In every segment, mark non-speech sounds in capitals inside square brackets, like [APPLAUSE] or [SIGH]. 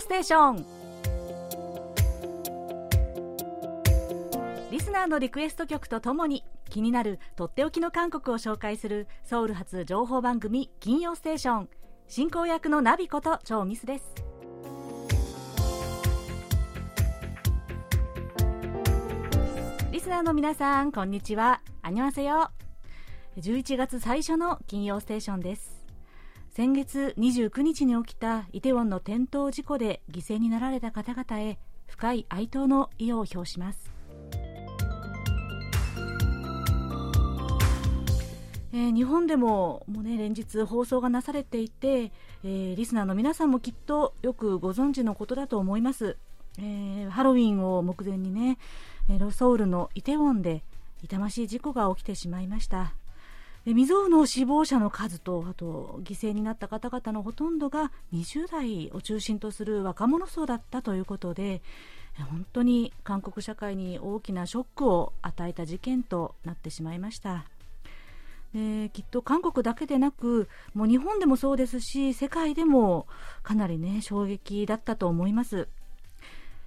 ステーション。リスナーのリクエスト曲とともに気になるとっておきの韓国を紹介するソウル発情報番組金曜ステーション。進行役のナビこと超ミスです。リスナーの皆さんこんにちは。アニョンセヨ11月最初の金曜ステーションです。先月29日に起きたイテウォンの転倒事故で犠牲になられた方々へ深い哀悼の意を表します、えー、日本でももう、ね、連日放送がなされていて、えー、リスナーの皆さんもきっとよくご存知のことだと思います、えー、ハロウィンを目前にねロソウルのイテウォンで痛ましい事故が起きてしまいました。未曾有の死亡者の数とあと犠牲になった方々のほとんどが20代を中心とする若者層だったということで本当に韓国社会に大きなショックを与えた事件となってしまいました。きっと韓国だけでなくもう日本でもそうですし世界でもかなりね衝撃だったと思います。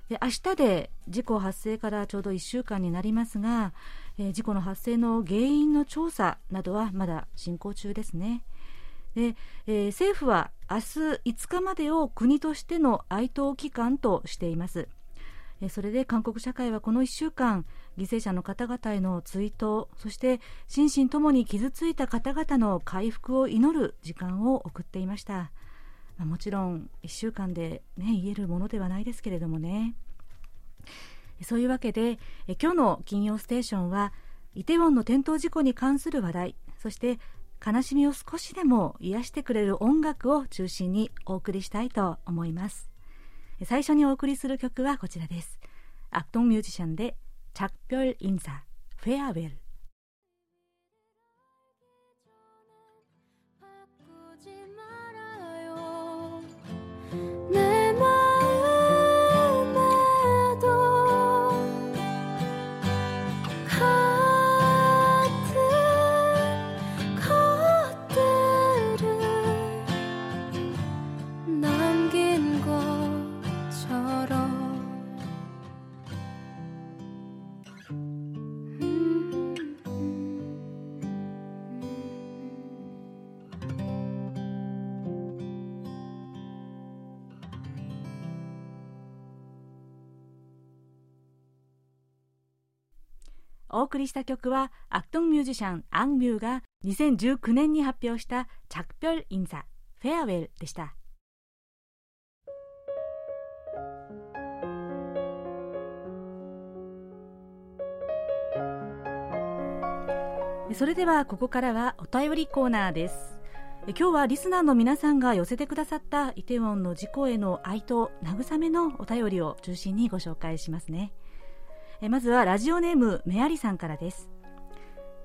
で明日で事故発生からちょうど1週間になりますがえー、事故の発生の原因の調査などはまだ進行中ですね。でえー、政府は明日5日までを国としての哀悼期間としています。それで韓国社会はこの1週間犠牲者の方々への追悼そして心身ともに傷ついた方々の回復を祈る時間を送っていました、もちろん1週間で、ね、言えるものではないですけれどもねそういうわけで今日の金曜ステーションはイテウォンの転倒事故に関する話題そして悲しみを少しでも癒してくれる音楽を中心にお送りしたいと思います最初にお送りする曲はこちらですアクトンミュージシャンで작별인사フ お送りした曲はアクトンミュージシャンアンミューが2019年に発表した「着별인사フェアウェル」でしたそれではここからはお便りコーナーです今日はリスナーの皆さんが寄せてくださったイテウォンの事故への哀悼慰めのお便りを中心にご紹介しますね えまずはラジオネームメアリさんからです。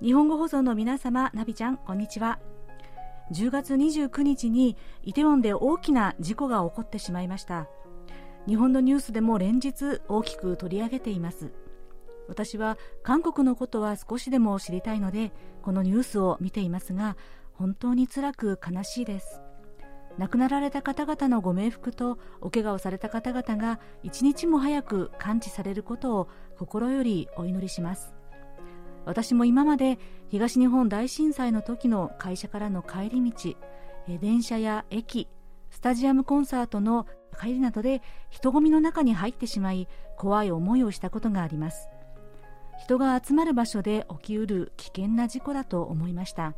日本語放送の皆様ナビちゃんこんにちは。10月29日にイテウォンで大きな事故が起こってしまいました。日本のニュースでも連日大きく取り上げています。私は韓国のことは少しでも知りたいのでこのニュースを見ていますが本当に辛く悲しいです。亡くなられた方々のご冥福とお怪我をされた方々が一日も早く完治されることを心よりお祈りします。私も今まで東日本大震災の時の会社からの帰り道電車や駅スタジアムコンサートの帰りなどで人混みの中に入ってしまい怖い思いをしたことがあります。人が集まる場所で起きうる危険な事故だと思いました。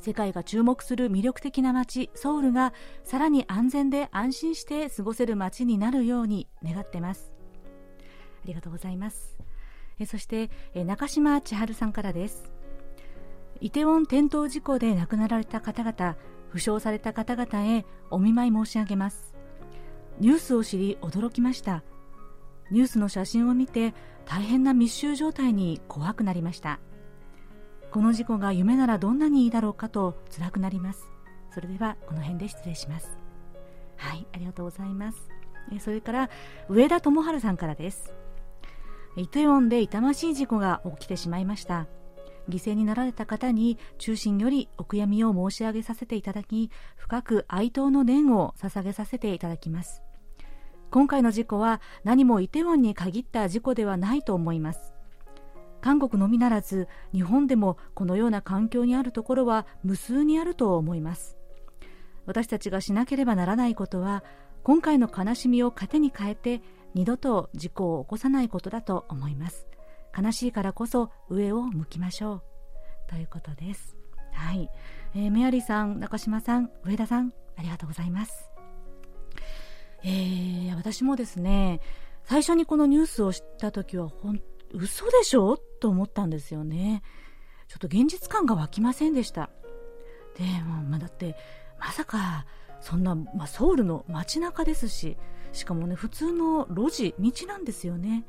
世界が注目する魅力的な街ソウルがさらに安全で安心して過ごせる街になるように願ってます。ありがとうございます。えそしてえ中島千春さんからです。イテウォン転倒事故で亡くなられた方々負傷された方々へお見舞い申し上げます。ニュースを知り驚きました。ニュースの写真を見て大変な密集状態に怖くなりました。この事故が夢ならどんなにいいだろうかと辛くなります。それではこの辺で失礼します。はいありがとうございます。それから上田智春さんからです。イテウォンで痛ましい事故が起きてしまいました。犠牲になられた方に中心よりお悔やみを申し上げさせていただき深く哀悼の念を捧げさせていただきます。今回の事故は何もイテウォンに限った事故ではないと思います。韓国のみならず日本でもこのような環境にあるところは無数にあると思います。私たちがしなければならないことは今回の悲しみを糧に変えて二度と事故を起こさないことだと思います。悲しいからこそ上を向きましょう。ということです。はい、えー、メアリーさん中島さん上田さんありがとうございます。えー、私もですね最初にこのニュースを知った時はほん嘘でしょ？と思ったんですよね。ちょっと現実感が湧きませんでした。で、まあ、だってまさかそんな、まあ、ソウルの街中ですししかもね普通の路地道なんですよね。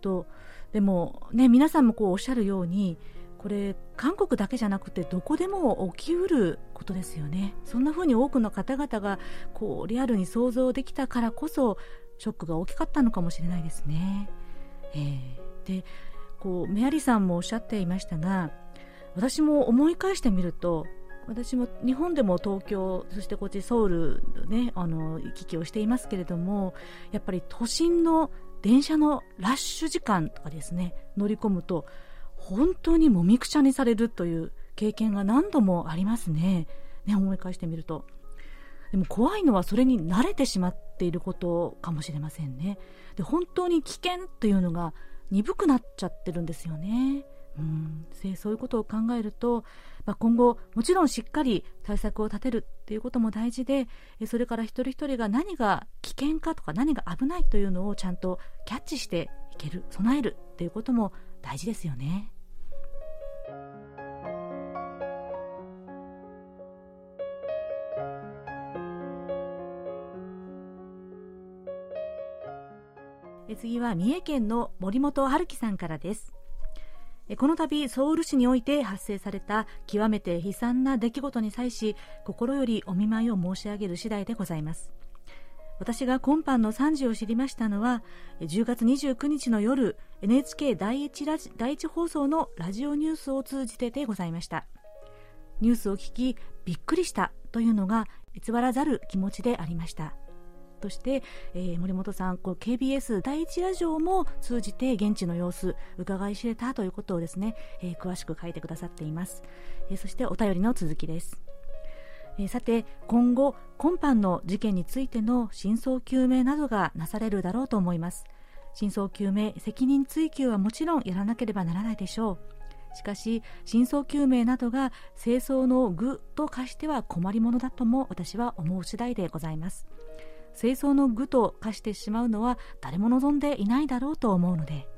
とでもね皆さんもこうおっしゃるようにこれ韓国だけじゃなくてどこでも起きうることですよね。そんな風に多くの方々がこうリアルに想像できたからこそショックが大きかったのかもしれないですね、えー、でこうメアリさんもおっしゃっていましたが私も思い返してみると私も日本でも東京そしてこっちソウルねあの行き来をしていますけれどもやっぱり都心の電車のラッシュ時間とかですね乗り込むと本当にもみくちゃにされるという経験が何度もありますね。ね思い返してみると。でも怖いのはそれに慣れてしまっていることかもしれませんね。で本当に危険というのが鈍くなっちゃってるんですよね。うん。そういうことを考えると、まあ、今後もちろんしっかり対策を立てるっていうことも大事でそれから一人一人が何が危険かとか何が危ないというのをちゃんとキャッチしていける備えるっていうことも大事ですよね。次は三重県の森本春樹さんからですこの度ソウル市において発生された極めて悲惨な出来事に際し心よりお見舞いを申し上げる次第でございます。私が今般の惨事を知りましたのは10月29日の夜 NHK 第一ラジ第一放送のラジオニュースを通じてでございました。ニュースを聞きびっくりしたというのが偽らざる気持ちでありました。として、えー、森本さんこう KBS 第一ラジオも通じて現地の様子伺い知れたということをですね、えー、詳しく書いてくださっています、えー、そしてお便りの続きです。えさて今後今般の事件についての真相究明などがなされるだろうと思います。真相究明責任追及はもちろんやらなければならないでしょう。しかし真相究明などが清掃の具と化しては困りものだとも私は思う次第でございます。清掃の具と化してしまうのは誰も望んでいないだろうと思うので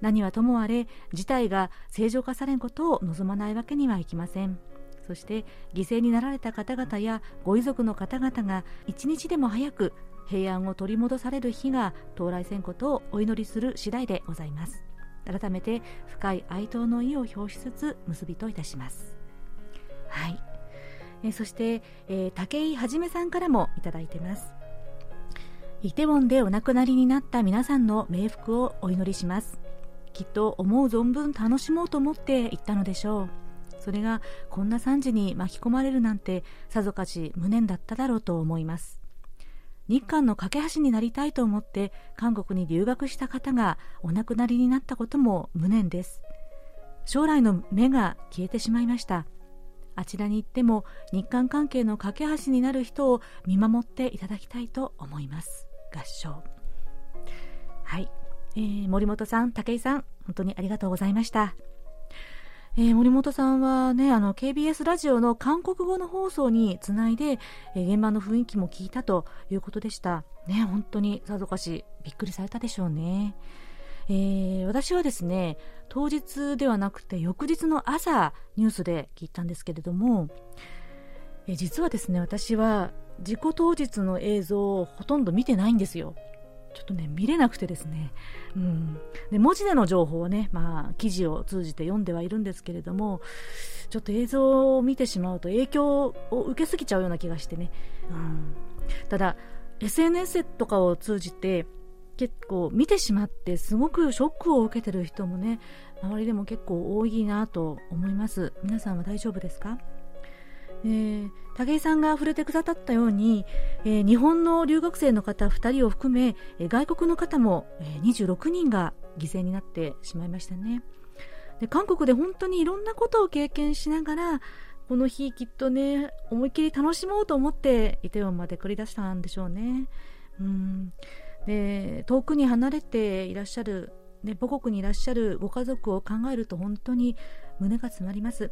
何はともあれ事態が正常化されんことを望まないわけにはいきません。そして犠牲になられた方々やご遺族の方々が一日でも早く平安を取り戻される日が到来せんことをお祈りする次第でございます。改めて深い哀悼の意を表しつつ結びといたします。はい。えそして、えー、武井はじめさんからもいただいてます。イテウォンでお亡くなりになった皆さんの冥福をお祈りします。きっと思う存分楽しもうと思って行ったのでしょう。それがこんな惨事に巻き込まれるなんてさぞかし無念だっただろうと思います。日韓の架け橋になりたいと思って韓国に留学した方がお亡くなりになったことも無念です。将来の目が消えてしまいました。あちらに行っても日韓関係の架け橋になる人を見守っていただきたいと思います。合唱はい、えー、森本さん武井さん本当にありがとうございましたえー、森本さんはね、あの、KBS ラジオの韓国語の放送につないで、えー、現場の雰囲気も聞いたということでした。ね、本当にさぞかしびっくりされたでしょうね。えー、私はですね、当日ではなくて翌日の朝、ニュースで聞いたんですけれども、え実はですね、私は事故当日の映像をほとんど見てないんですよ。ちょっとね、見れなくてですね、うん、で文字での情報をね、まあ、記事を通じて読んではいるんですけれども、ちょっと映像を見てしまうと影響を受けすぎちゃうような気がしてね、うん、ただ、SNS とかを通じて、結構見てしまってすごくショックを受けてる人もね周りでも結構多いなと思います。皆さんは大丈夫ですか？えー、武井さんが触れてくださったように、えー、日本の留学生の方2人を含め、えー、外国の方も、えー、26人が犠牲になってしまいましたね。で韓国で本当にいろんなことを経験しながらこの日きっとね思いっきり楽しもうと思ってイテウォンまで繰り出したんでしょうね。うん。で遠くに離れていらっしゃる、ね、母国にいらっしゃるご家族を考えると本当に胸が詰まります。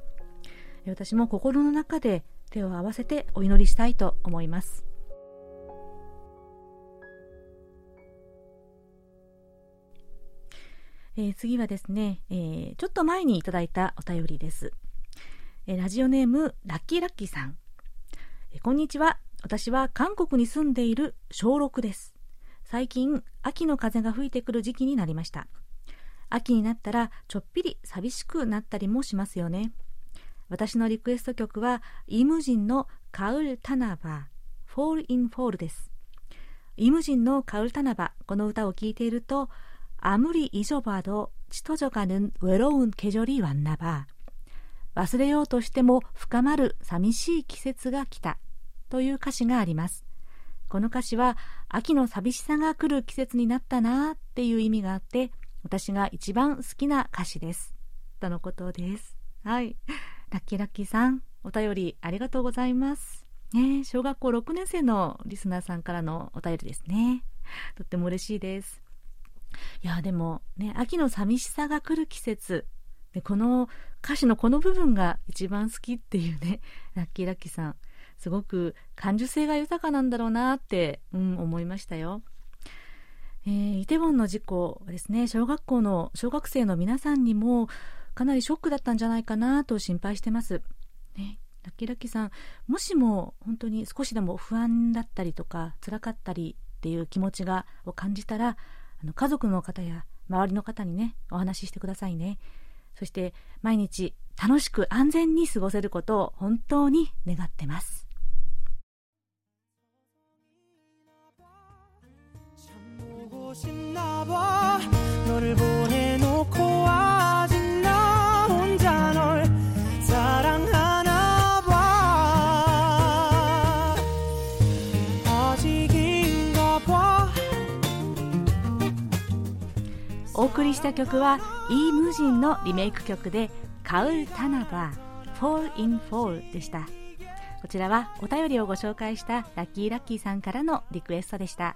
私も心の中で手を合わせてお祈りしたいと思います。えー、次はですね、えー、ちょっと前にいただいたお便りです。えー、ラジオネームラッキーラッキーさん、えこんにちは。私は韓国に住んでいる小6です。最近、秋の風が吹いてくる時期になりました。秋になったらちょっぴり寂しくなったりもしますよね。私のリクエスト曲はイムジンのカウルタナバフォールインフォールですイムジンのカウルタナバこの歌を聴いていると아무리잊어봐도짙어져가는외로운계절이왔나봐忘れようとしても深まる寂しい季節が来たという歌詞がありますこの歌詞は秋の寂しさが来る季節になったなっていう意味があって私が一番好きな歌詞ですとのことですはい ラッキーラッキーさん、お便りありがとうございます。ね、小学校6年生のリスナーさんからのお便りですね。とっても嬉しいです。いや、でもね、秋の寂しさが来る季節。で、この歌詞のこの部分が一番好きっていうね、[LAUGHS] ラッキーラッキーさん。すごく感受性が豊かなんだろうなって、うん、思いましたよ。えー、イテウォンの事故ですね、小学校の小学生の皆さんにもかなりショックだったんじゃないかなと心配してます。ね、ラッキーラッキーさん、もしも本当に少しでも不安だったりとか、辛かったりっていう気持ちがを感じたら、あの家族の方や周りの方にね、お話ししてくださいね。そして毎日楽しく安全に過ごせることを本当に願ってます。お送りした曲はイー・ムジンのリメイク曲で「カウル・タナバー Fall in Fall」でした。こちらはお便りをご紹介したラッキーラッキーさんからのリクエストでした。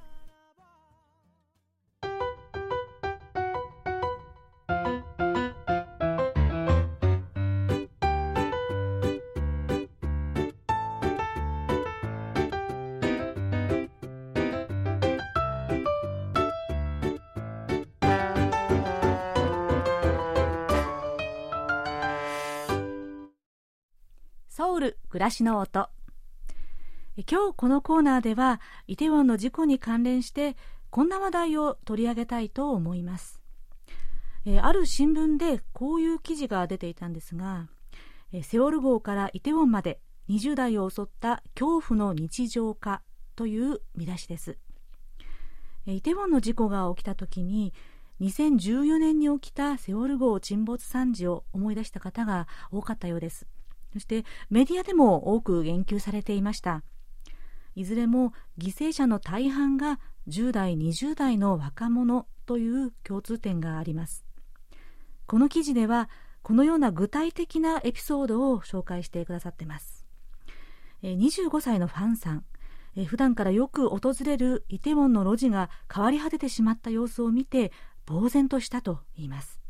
ソウル暮らしの音。今日このコーナーではイテウォンの事故に関連してこんな話題を取り上げたいと思います。えある新聞でこういう記事が出ていたんですがえセオル号からイテウォンまで20代を襲った恐怖の日常化という見出しです。えイテウォンの事故が起きた時に2014年に起きたセオル号沈没惨事を思い出した方が多かったようです。そしてメディアでも多く言及されていました。いずれも犠牲者の大半が10代20代の若者という共通点があります。この記事ではこのような具体的なエピソードを紹介してくださっています。25歳のファンさん。普段からよく訪れるイテウォンの路地が変わり果ててしまった様子を見て呆然としたと言います。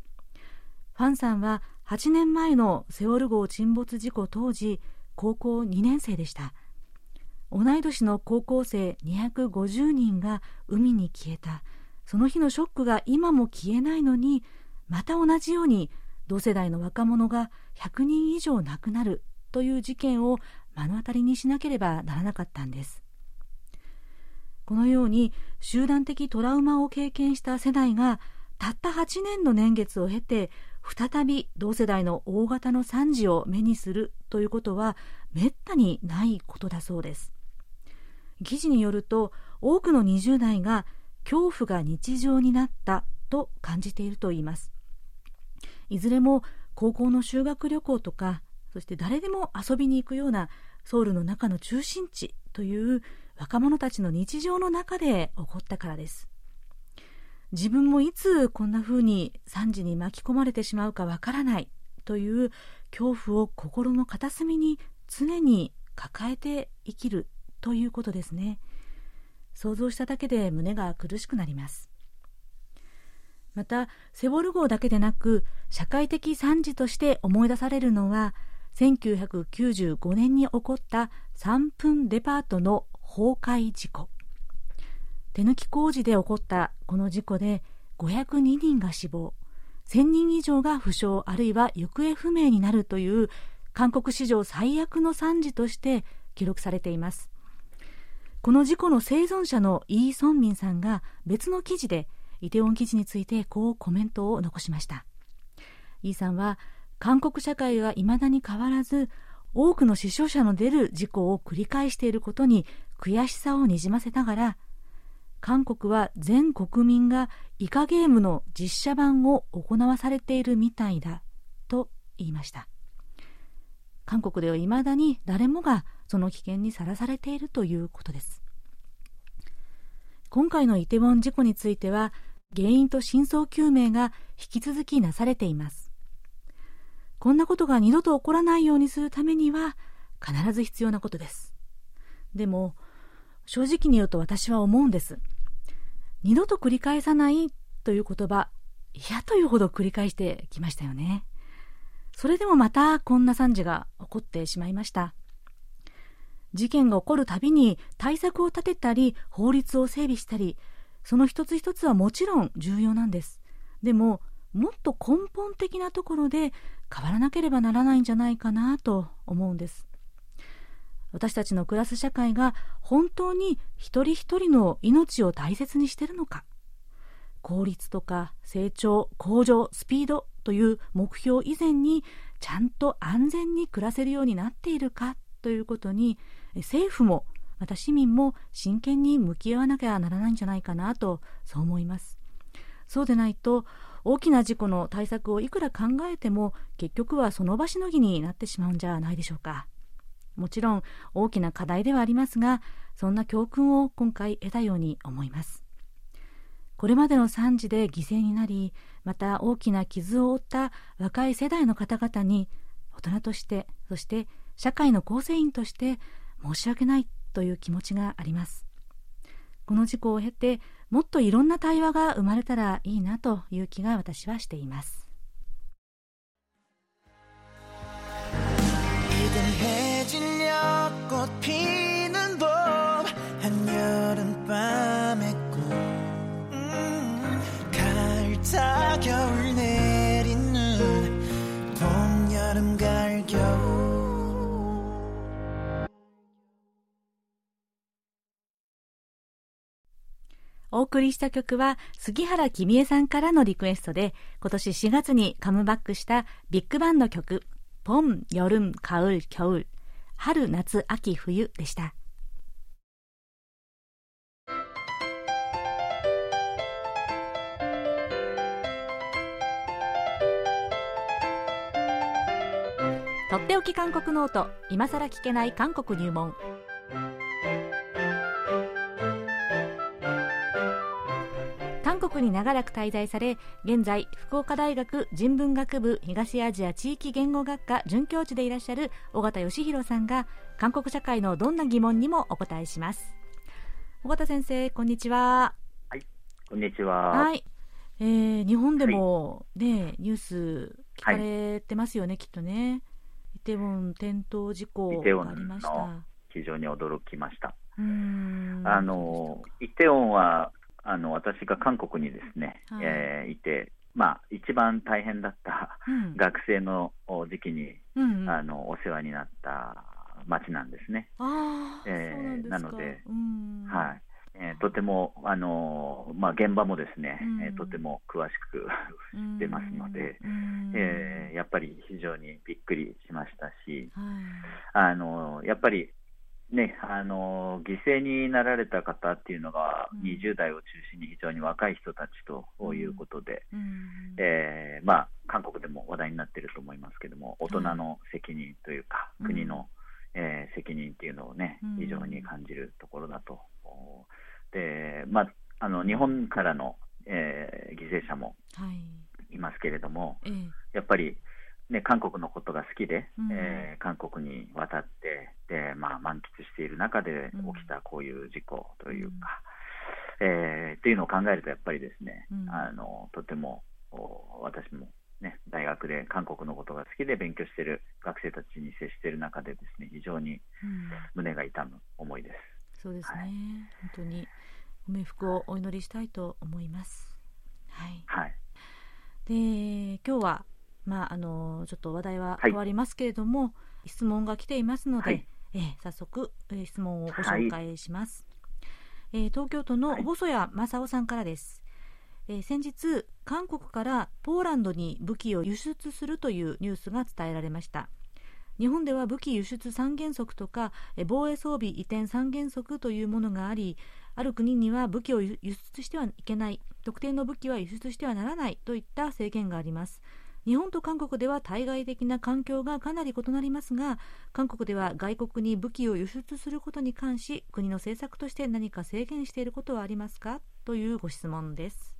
ファンさんは8年前のセオル号沈没事故当時高校2年生でした。同い年の高校生250人が海に消えた。その日のショックが今も消えないのにまた同じように同世代の若者が100人以上亡くなるという事件を目の当たりにしなければならなかったんです。このように集団的トラウマを経験した世代がたった8年の年月を経て再び同世代の大型の惨事を目にするということはめったにないことだそうです。記事によると多くの20代が恐怖が日常になったと感じているといいます。いずれも高校の修学旅行とかそして誰でも遊びに行くようなソウルの中の中心地という若者たちの日常の中で起こったからです。自分もいつこんな風に惨事に巻き込まれてしまうかわからないという恐怖を心の片隅に常に抱えて生きるということですね。想像しただけで胸が苦しくなります。またセウォル号だけでなく社会的惨事として思い出されるのは1995年に起こった3分デパートの崩壊事故。手抜き工事で起こったこの事故で502人が死亡1000人以上が負傷あるいは行方不明になるという韓国史上最悪の惨事として記録されています。この事故の生存者のイ・ー・ソンミンさんが別の記事でイテウォン記事についてこうコメントを残しました。イーさんは韓国社会が未だに変わらず多くの死傷者の出る事故を繰り返していることに悔しさをにじませながら韓国は全国民がイカゲームの実写版を行わされているみたいだと言いました。韓国では未だに誰もがその危険にさらされているということです。今回のイテウォン事故については原因と真相究明が引き続きなされています。こんなことが二度と起こらないようにするためには必ず必要なことです。でも正直に言うと私は思うんです。二度と繰り返さないという言葉嫌というほど繰り返してきましたよね。それでもまたこんな惨事が起こってしまいました。事件が起こるたびに対策を立てたり法律を整備したりその一つ一つはもちろん重要なんです。でももっと根本的なところで変わらなければならないんじゃないかなと思うんです。私たちの暮らす社会が本当に一人一人の命を大切にしているのか。効率とか成長向上スピードという目標以前にちゃんと安全に暮らせるようになっているかということに政府もまた市民も真剣に向き合わなきゃならないんじゃないかなとそう思います。そうでないと大きな事故の対策をいくら考えても結局はその場しのぎになってしまうんじゃないでしょうか。もちろん大きな課題ではありますがそんな教訓を今回得たように思います。これまでの惨事で犠牲になりまた大きな傷を負った若い世代の方々に大人としてそして社会の構成員として申し訳ないという気持ちがあります。この事故を経てもっといろんな対話が生まれたらいいなという気が私はしています。 꽃 피는 봄 한여름밤의 꿈 음, 갈타 겨울 내린 눈봄 여름 가을 겨울 お送りした曲は杉原君江さんからのリクエストで今年4月にカムバックしたビッグバンの曲「ポン、ヨルン、カウル、キョウル」 春夏秋冬でした。とっておき韓国ノート今さら聞けない韓国入門。国に長らく滞在され現在福岡大学人文学部東アジア地域言語学科准教授でいらっしゃる尾形義弘さんが韓国社会のどんな疑問にもお答えします。尾形先生こんにちは。はいこんにちは。はい、えー、日本でもね、はい、ニュース聞かれてますよね、はい、きっとね。イテウォン転倒事故がありました。非常に驚きました。あのイテウォンはあの私が韓国にですね、はい、えー、いて、まあ、一番大変だった学生の時期に、うん、あのお世話になった町なんですね。えー、なので、はい。えー、とても、あのまあ、現場もですね、うん、えー、とても詳しく知ってますので、うん、えー、やっぱり非常にびっくりしましたし、はい、あのやっぱりね、あの犠牲になられた方っていうのが、20代を中心に非常に若い人たちということで、うん、えー、まあ、韓国でも話題になっていると思いますけれども、大人の責任というか、うん、国のえー、責任っていうのをね、非常に感じるところだと。で、まあ、あの日本からの、えー、犠牲者もい。ますけれども、はい、やっぱり、ね、韓国のことが好きで、うん、えー、韓国に渡ってで、まあ、満喫している中で起きたこういう事故というか、うん、えー、っていうのを考えると、やっぱりですね、うん、あのとても私も、ね、大学で韓国のことが好きで勉強している学生たちに接している中でですね非常に胸が痛む思いです。そうですね、はい、本当にご冥福をお祈りしたいと思います。はい。はい、で今日はまああのちょっと話題は変わりますけれども、はい、質問が来ていますので、はい、えー、早速、えー、質問をご紹介します。はい、えー、東京都の細谷正夫さんからです。えー、先日韓国からポーランドに武器を輸出するというニュースが伝えられました。日本では武器輸出三原則とか防衛装備移転三原則というものがありある国には武器を輸出してはいけない特定の武器は輸出してはならないといった制限があります日本と韓国では対外的な環境がかなり異なりますが韓国では外国に武器を輸出することに関し国の政策として何か制限していることはありますか？というご質問です。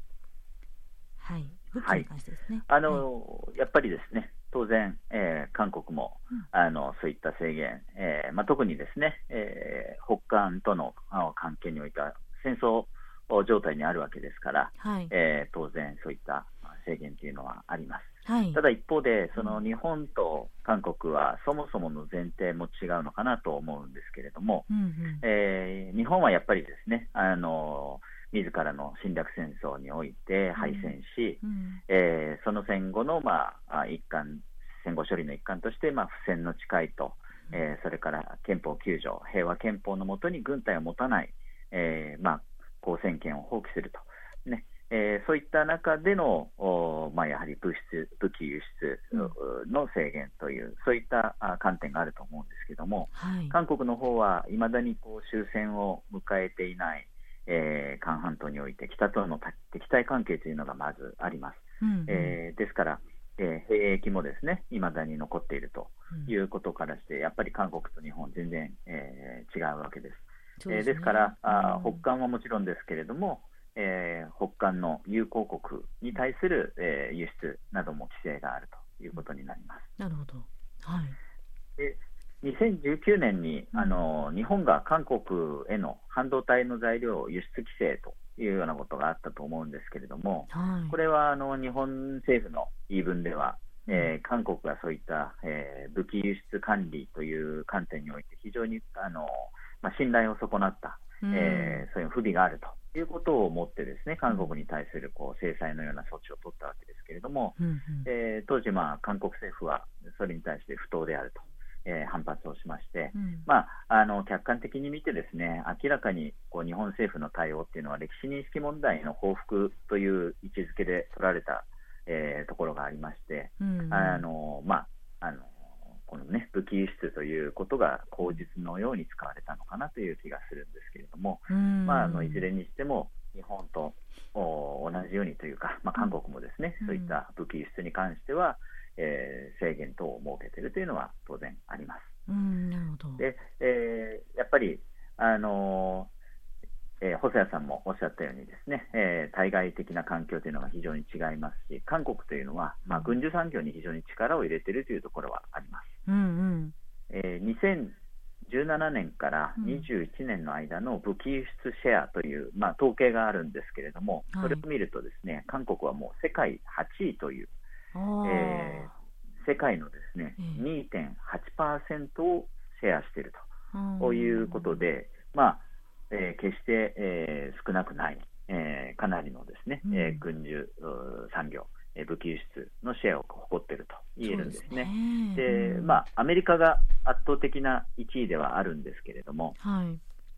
はい。武器に関してですね、はい、あの、はい、やっぱりですね当然、えー、韓国も、うん、あのそういった制限、えーまあ、特にですね、えー、北韓との関係においては戦争状態にあるわけですから、はい、えー、当然そういった制限というのはあります。はい、ただ一方で、その日本と韓国はそもそもの前提も違うのかなと思うんですけれども、うんうん、えー、日本はやっぱりですね、あの自らの侵略戦争において敗戦し、うん。うん、えー、その戦後の、まあ、一環、戦後処理の一環として、まあ、不戦の誓いと、えー、それから憲法9条、平和憲法のもとに軍隊を持たない、えーまあ、公選権を放棄すると、ねえー、そういった中での、まあ、やはり物質武器輸出の制限という、うん、そういった観点があると思うんですけども、はい、韓国の方はいまだにこう終戦を迎えていない。えー、韓半島において北との敵対関係というのがまずあります。うんうん、えー、ですから、えー、兵役もですね未だに残っているということからして、うん、やっぱり韓国と日本、全然、えー、違うわけです。ですね、えー、ですから、あ北韓はもちろんですけれども、えー、北韓の友好国に対する、えー、輸出なども規制があるということになります。なるほど、はい、で2019年に、あの日本が韓国への半導体の材料輸出規制というようなことがあったと思うんですけれども、はい、これはあの日本政府の言い分では、えー、韓国がそういった、えー、武器輸出管理という観点において非常にあの、まあ、信頼を損なった、うん、えー、そういう不備があるということを思ってですね韓国に対するこう制裁のような措置を取ったわけですけれども、うんうん、えー、当時、まあ、韓国政府はそれに対して不当であると。えー、反発をしまして、うん、まあ、あの客観的に見て、ですね明らかにこう日本政府の対応っていうのは歴史認識問題の報復という位置づけで取られた、えー、ところがありまして、うん、あのまあ、あのこのね、武器輸出ということが口実のように使われたのかなという気がするんですけれども、うん、まあ、あのいずれにしても日本と同じようにというか、まあ、韓国もですね、そういった武器輸出に関しては、えー、制限等を設けているというのは当然あります。うんなるほど。でえー、やっぱり、あのー、えー、細谷さんもおっしゃったようにですね、えー、対外的な環境というのが非常に違いますし韓国というのは、まあ、軍需産業に非常に力を入れているというところはあります。うんうん。えー、2017年から21年の間の武器輸出シェアという、まあ、統計があるんですけれども、それを見るとですね、韓国はもう世界8位というえー、世界のですね、2.8%をシェアしているということで、まあえー、決して、えー、少なくない、えー、かなりのですね、うん、えー、軍需産業、えー、武器輸出のシェアを誇っていると言えるんですね。で、ね、まあ、アメリカが圧倒的な1位ではあるんですけれども、はい、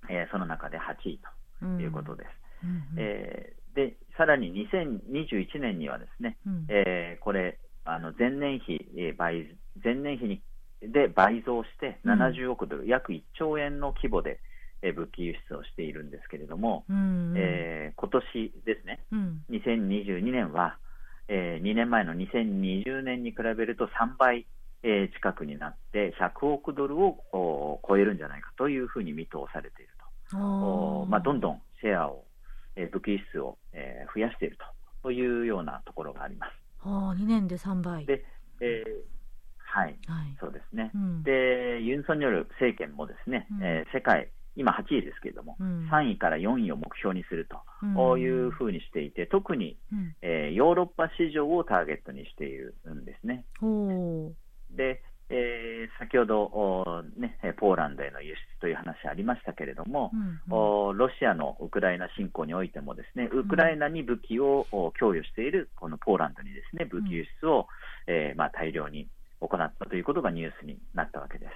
えー、その中で8位ということです。うん、えーで、さらに2021年にはですね、うん、えー、これ、あの前年比、えー、倍前年比にで倍増して70億ドル、うん、約1兆円の規模で、えー、武器輸出をしているんですけれども、うんうん、えー、今年ですね、うん、2022年は、えー、2年前の2020年に比べると3倍、えー、近くになって100億ドルを超えるんじゃないかというふうに見通されていると、おまあ、どんどんシェアを、えー、武器輸出を、えー、増やしているというようなところがあります。はあ、2年で3倍。で、えーはい、はい、そうですね、うん、でユン・ソンニョル政権もですね、うん、えー、世界今8位ですけれども、うん、3位から4位を目標にするというふうにしていて、特に、うん、えー、ヨーロッパ市場をターゲットにしているんですね。で、えー、先ほど、ね、ポーランドへの輸出という話ありましたけれども、うんうん、ロシアのウクライナ侵攻においてもですねウクライナに武器を供与しているこのポーランドにですね武器輸出を、うん、えー、まあ、大量に行ったということがニュースになったわけです。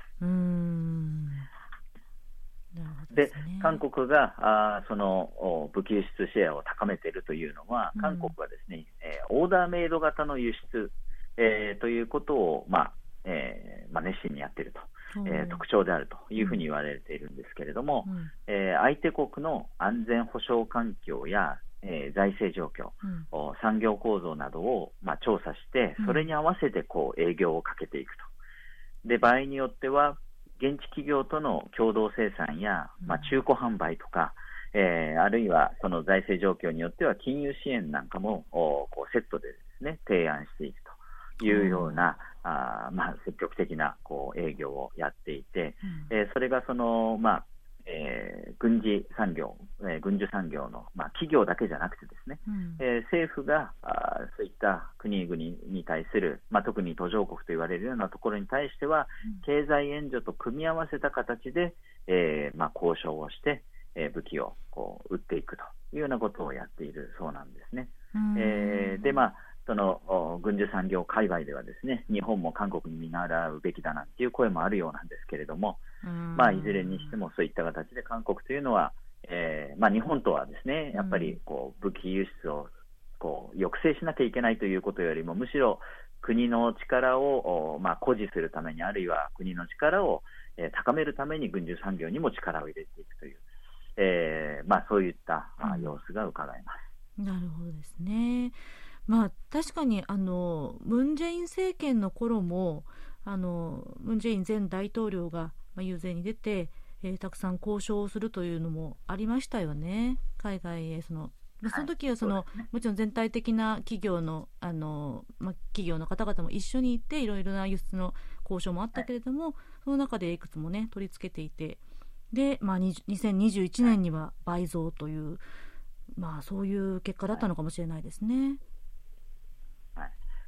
で、ね、韓国があその武器輸出シェアを高めているというのは、韓国はですね、えー、オーダーメイド型の輸出、えー、ということを、まあえーまあ、熱心にやっていると、えー、特徴であるというふうに言われているんですけれども、うん、えー、相手国の安全保障環境や、えー、財政状況、うん、産業構造などを、まあ、調査して、それに合わせてこう営業をかけていくと。で場合によっては現地企業との共同生産や、まあ、中古販売とか、えー、あるいはその財政状況によっては金融支援なんかもこうセットでですね提案していくというような、あまあ、積極的なこう営業をやっていて、うん、えー、それがその、まあえー、軍事産業、えー、軍需産業の、まあ、企業だけじゃなくてですね、うん、えー、政府があそういった国々に対する、まあ、特に途上国と言われるようなところに対しては、うん、経済援助と組み合わせた形で、えーまあ、交渉をして、えー、武器をこう売っていくというようなことをやっているそうなんですね。えー、でまあその軍需産業界隈ではですね日本も韓国に見習うべきだなんていう声もあるようなんですけれども、まあ、いずれにしてもそういった形で韓国というのは、えーまあ、日本とはですねやっぱりこう武器輸出をこう抑制しなきゃいけないということよりもむしろ国の力を、まあ、誇示するためにあるいは国の力を、えー、高めるために軍需産業にも力を入れていくという、えーまあ、そういった、うん、様子が伺えます。なるほどですね。まあ、確かにあのムン・ジェイン政権の頃もあのムン・ジェイン前大統領が、まあ、遊説に出て、えー、たくさん交渉をするというのもありましたよね、海外へそのその時はその、はいね、もちろん全体的な企業のあの、まあ、企業の方々も一緒にいていろいろな輸出の交渉もあったけれども、はい、その中でいくつもね取り付けていてで、まあ、2021年には倍増という、はい、まあ、そういう結果だったのかもしれないですね。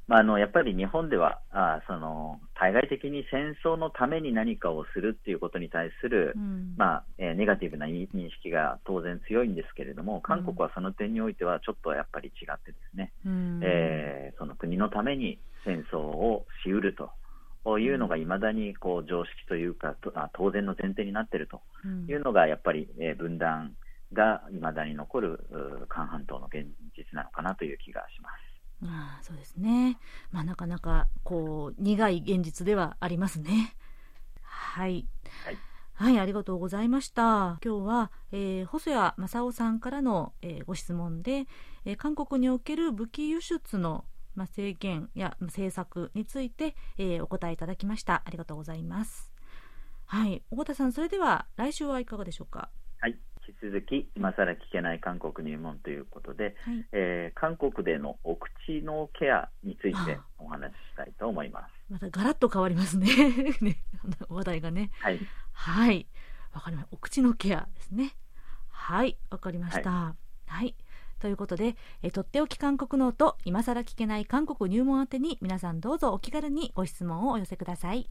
まあ、あのやっぱり日本ではあその対外的に戦争のために何かをするっていうことに対する、うん、まあえー、ネガティブな認識が当然強いんですけれども韓国はその点においてはちょっとやっぱり違ってですね、うん、えー、その国のために戦争をしうるというのがいまだにこう常識というか当然の前提になっているというのがやっぱり、えー、分断がいまだに残る韓半島の現実なのかなという気がします。あそうですね、まあ、なかなかこう苦い現実ではありますね。はい、はいはい、ありがとうございました。今日は、えー、細谷正夫さんからの、えー、ご質問で、えー、韓国における武器輸出の、まあ、制限や政策について、えー、お答えいただきました。ありがとうございます。はい、小田さん、それでは来週はいかがでしょうか？はい。引き続き、今更聞けない韓国入門ということで、はい、えー、韓国でのお口のケアについてお話ししたいと思います。またガラッと変わりますね [LAUGHS] ね話題がね。はい。はい。わかりました。お口のケアですね。はい、わかりました。はい、はいということで、えとっておき韓国ノート、今更聞けない韓国入門宛てに皆さんどうぞお気軽にご質問をお寄せください。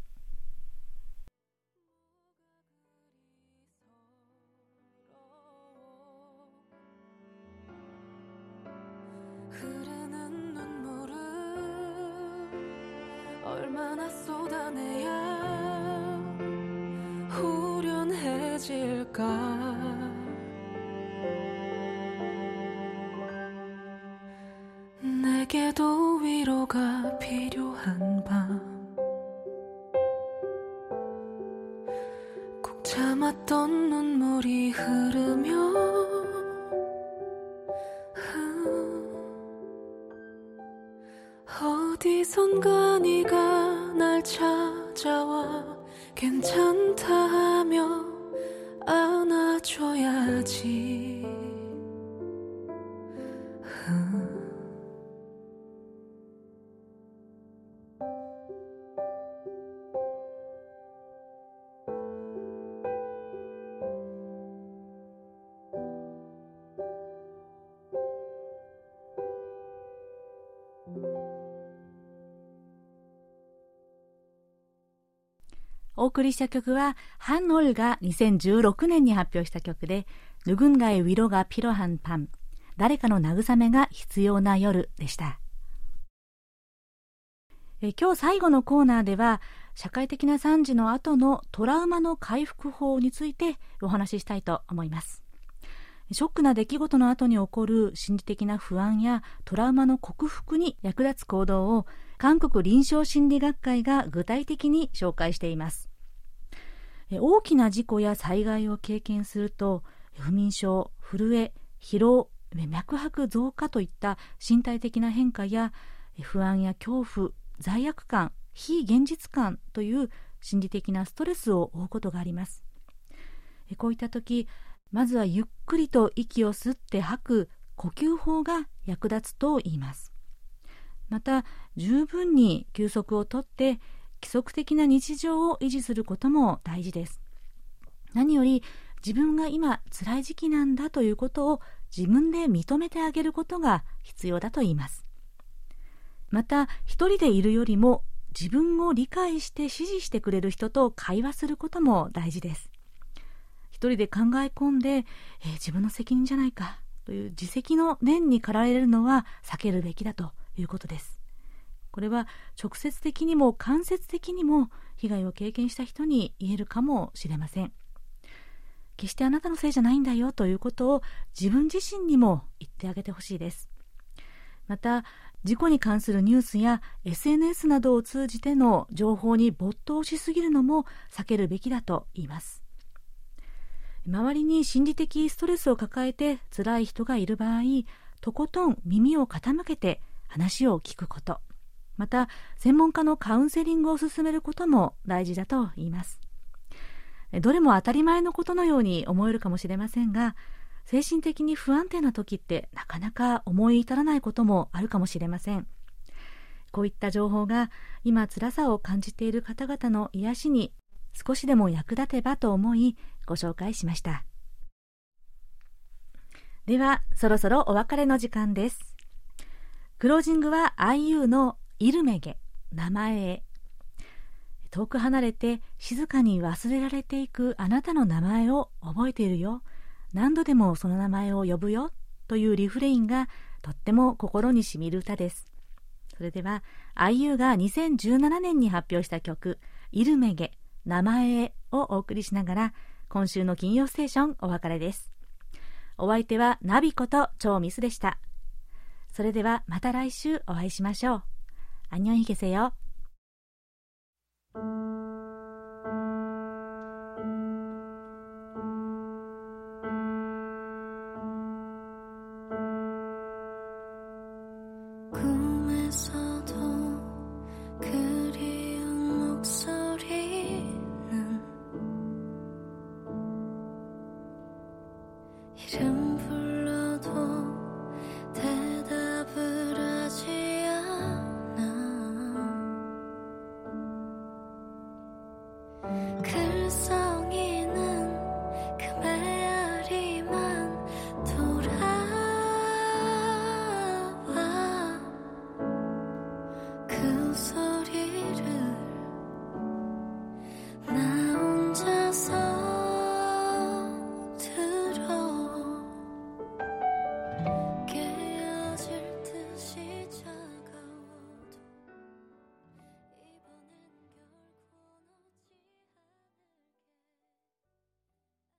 お送りした曲は、ハン・オルが2016年に発表した曲で、ぬぐんがえウィロがピロハンパン、誰かの慰めが必要な夜でした。え今日最後のコーナーでは、社会的な惨事の後のトラウマの回復法についてお話ししたいと思います。ショックな出来事の後に起こる心理的な不安やトラウマの克服に役立つ行動を韓国臨床心理学会が具体的に紹介しています。大きな事故や災害を経験すると不眠症震え疲労脈拍増加といった身体的な変化や不安や恐怖罪悪感非現実感という心理的なストレスを負うことがあります。こういった時まずはゆっくりと息を吸って吐く呼吸法が役立つと言います。また十分に休息をとって規則的な日常を維持することも大事です。何より自分が今辛い時期なんだということを自分で認めてあげることが必要だと言います。また一人でいるよりも自分を理解して支持してくれる人と会話することも大事です。一人で考え込んで、えー、自分の責任じゃないかという自責の念に駆られるのは避けるべきだということです。これは直接的にも間接的にも被害を経験した人に言えるかもしれません。決してあなたのせいじゃないんだよということを自分自身にも言ってあげてほしいです。また事故に関するニュースや SNS などを通じての情報に没頭しすぎるのも避けるべきだと言います。周りに心理的ストレスを抱えて辛い人がいる場合とことん耳を傾けて話を聞くこと。また専門家のカウンセリングを進めることも大事だと言います。どれも当たり前のことのように思えるかもしれませんが精神的に不安定な時ってなかなか思い至らないこともあるかもしれません。こういった情報が今辛さを感じている方々の癒しに少しでも役立てばと思いご紹介しました。ではそろそろお別れの時間です。クロージングは IU のイルメゲ名前へ遠く離れて静かに忘れられていくあなたの名前を覚えているよ何度でもその名前を呼ぶよというリフレインがとっても心にしみる歌です。それでは IU が2017年に発表した曲「イルメゲ名前へ」をお送りしながら今週の金曜ステーションお別れです。お相手はナビこと超ミスでした。それではまた来週お会いしましょう。アンニョンヒゲセよ。